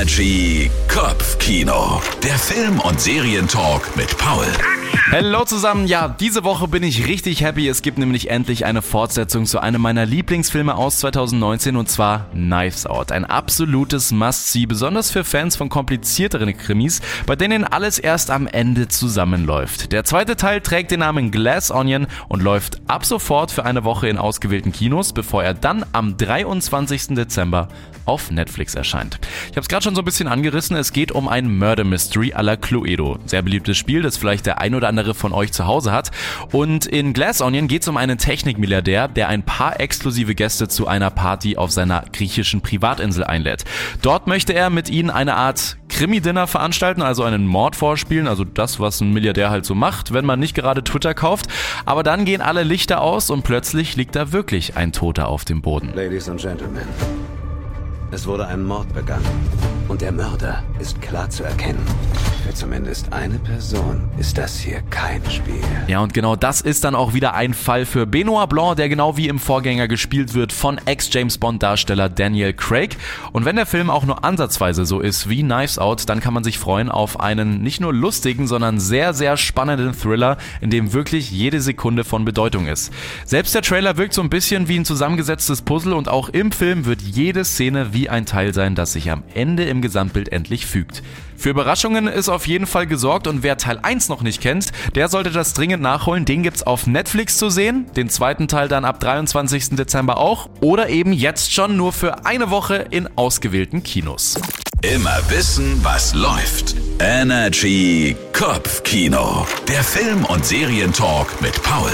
Energy Kopfkino. Der Film- und Serientalk mit Paul. Hallo zusammen, ja, diese Woche bin ich richtig happy. Es gibt nämlich endlich eine Fortsetzung zu einem meiner Lieblingsfilme aus 2019 und zwar Knives Out. Ein absolutes Must-See, besonders für Fans von komplizierteren Krimis, bei denen alles erst am Ende zusammenläuft. Der zweite Teil trägt den Namen Glass Onion und läuft ab sofort für eine Woche in ausgewählten Kinos, bevor er dann am 23. Dezember auf Netflix erscheint. Ich habe es gerade schon so ein bisschen angerissen, es geht um ein Murder Mystery à la Cluedo. Sehr beliebtes Spiel, das vielleicht der ein oder andere von euch zu Hause hat. Und in Glass Onion geht es um einen Technikmilliardär, der ein paar exklusive Gäste zu einer Party auf seiner griechischen Privatinsel einlädt. Dort möchte er mit ihnen eine Art Krimi-Dinner veranstalten, also einen Mord vorspielen, also das, was ein Milliardär halt so macht, wenn man nicht gerade Twitter kauft. Aber dann gehen alle Lichter aus und plötzlich liegt da wirklich ein Toter auf dem Boden. Ladies and Gentlemen, es wurde ein Mord begangen. Und der Mörder ist klar zu erkennen. Für zumindest eine Person ist das hier kein Spiel. Ja, und genau das ist dann auch wieder ein Fall für Benoit Blanc, der genau wie im Vorgänger gespielt wird von Ex-James Bond-Darsteller Daniel Craig. Und wenn der Film auch nur ansatzweise so ist wie Knives Out, dann kann man sich freuen auf einen nicht nur lustigen, sondern sehr, sehr spannenden Thriller, in dem wirklich jede Sekunde von Bedeutung ist. Selbst der Trailer wirkt so ein bisschen wie ein zusammengesetztes Puzzle und auch im Film wird jede Szene wie ein Teil sein, das sich am Ende im Gesamtbild endlich fügt. Für Überraschungen ist auf jeden Fall gesorgt und wer Teil 1 noch nicht kennt, der sollte das dringend nachholen. Den gibt's auf Netflix zu sehen, den zweiten Teil dann ab 23. Dezember auch oder eben jetzt schon nur für eine Woche in ausgewählten Kinos. Immer wissen, was läuft. Energy Kopfkino. Der Film- und Serientalk mit Paul.